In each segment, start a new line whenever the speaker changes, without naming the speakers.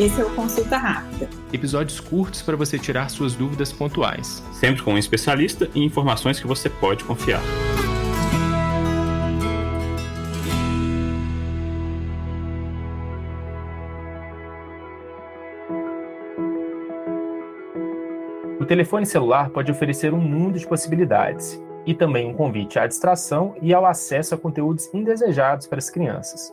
Esse é o Consulta Rápida.
Episódios curtos para você tirar suas dúvidas pontuais.
Sempre com um especialista e informações que você pode confiar.
O telefone celular pode oferecer um mundo de possibilidades e também um convite à distração e ao acesso a conteúdos indesejados para as crianças.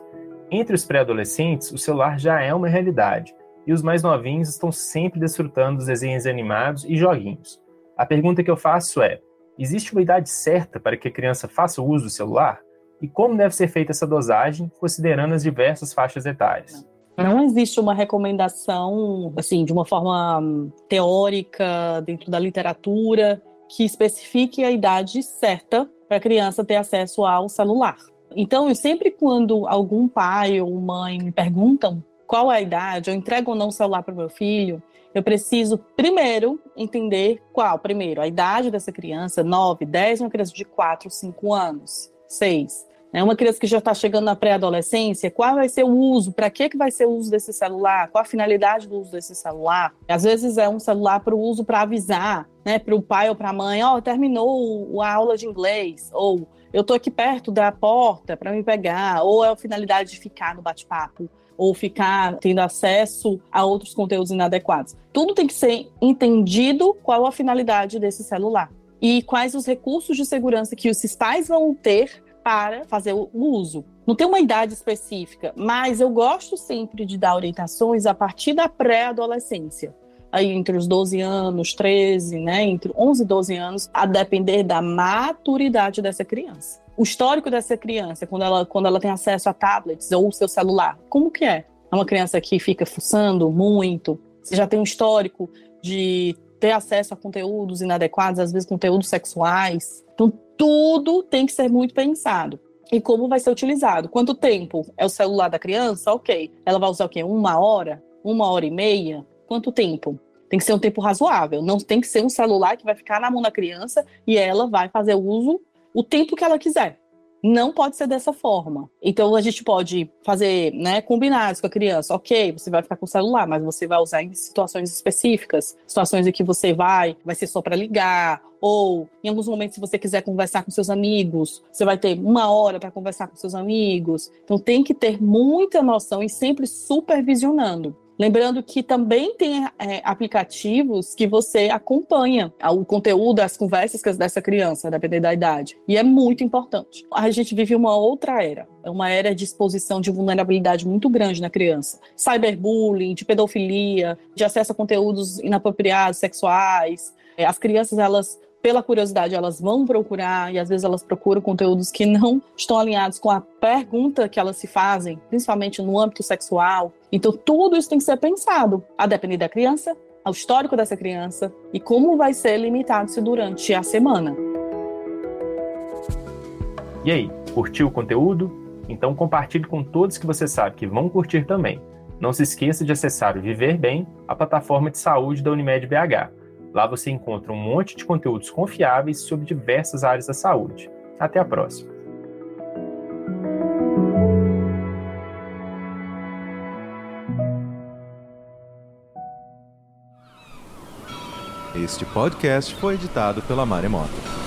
Entre os pré-adolescentes, o celular já é uma realidade, e os mais novinhos estão sempre desfrutando dos desenhos animados e joguinhos. A pergunta que eu faço é: existe uma idade certa para que a criança faça uso do celular? E como deve ser feita essa dosagem, considerando as diversas faixas etárias?
Não existe uma recomendação, assim, de uma forma hum, teórica, dentro da literatura, que especifique a idade certa para a criança ter acesso ao celular. Então, sempre quando algum pai ou mãe me perguntam qual é a idade, eu entrego ou não o celular para o meu filho, eu preciso primeiro entender qual, primeiro, a idade dessa criança, 9, 10, uma criança de 4, 5 anos, 6. Né? Uma criança que já está chegando na pré-adolescência, qual vai ser o uso? Para que, que vai ser o uso desse celular? Qual a finalidade do uso desse celular? Às vezes é um celular para o uso para avisar, né, para o pai ou para a mãe, ó, oh, terminou a aula de inglês, ou eu estou aqui perto da porta para me pegar, ou é a finalidade de ficar no bate-papo, ou ficar tendo acesso a outros conteúdos inadequados. Tudo tem que ser entendido qual a finalidade desse celular e quais os recursos de segurança que os pais vão ter para fazer o uso. Não tem uma idade específica, mas eu gosto sempre de dar orientações a partir da pré-adolescência aí entre os 12 anos, 13, né, entre 11 e 12 anos, a depender da maturidade dessa criança. O histórico dessa criança, quando ela, quando ela tem acesso a tablets ou o seu celular, como que é? É uma criança que fica fuçando muito, você já tem um histórico de ter acesso a conteúdos inadequados, às vezes conteúdos sexuais. Então, tudo tem que ser muito pensado. E como vai ser utilizado? Quanto tempo é o celular da criança? Ok. Ela vai usar o quê? Uma hora? Uma hora e meia? quanto tempo? Tem que ser um tempo razoável. Não tem que ser um celular que vai ficar na mão da criança e ela vai fazer uso o tempo que ela quiser. Não pode ser dessa forma. Então a gente pode fazer, né, combinados com a criança. Ok, você vai ficar com o celular, mas você vai usar em situações específicas, situações em que você vai, vai ser só para ligar, ou em alguns momentos, se você quiser conversar com seus amigos, você vai ter uma hora para conversar com seus amigos. Então tem que ter muita noção e sempre supervisionando. Lembrando que também tem é, aplicativos que você acompanha o conteúdo, as conversas dessa criança, dependendo da idade. E é muito importante. A gente vive uma outra era. É uma era de exposição de vulnerabilidade muito grande na criança. Cyberbullying, de pedofilia, de acesso a conteúdos inapropriados, sexuais. É, as crianças, elas pela curiosidade, elas vão procurar e às vezes elas procuram conteúdos que não estão alinhados com a pergunta que elas se fazem, principalmente no âmbito sexual. Então, tudo isso tem que ser pensado, a depender da criança, ao histórico dessa criança e como vai ser limitado-se durante a semana.
E aí, curtiu o conteúdo? Então compartilhe com todos que você sabe que vão curtir também. Não se esqueça de acessar o Viver Bem, a plataforma de saúde da Unimed BH Lá você encontra um monte de conteúdos confiáveis sobre diversas áreas da saúde. Até a próxima!
Este podcast foi editado pela Maremoto.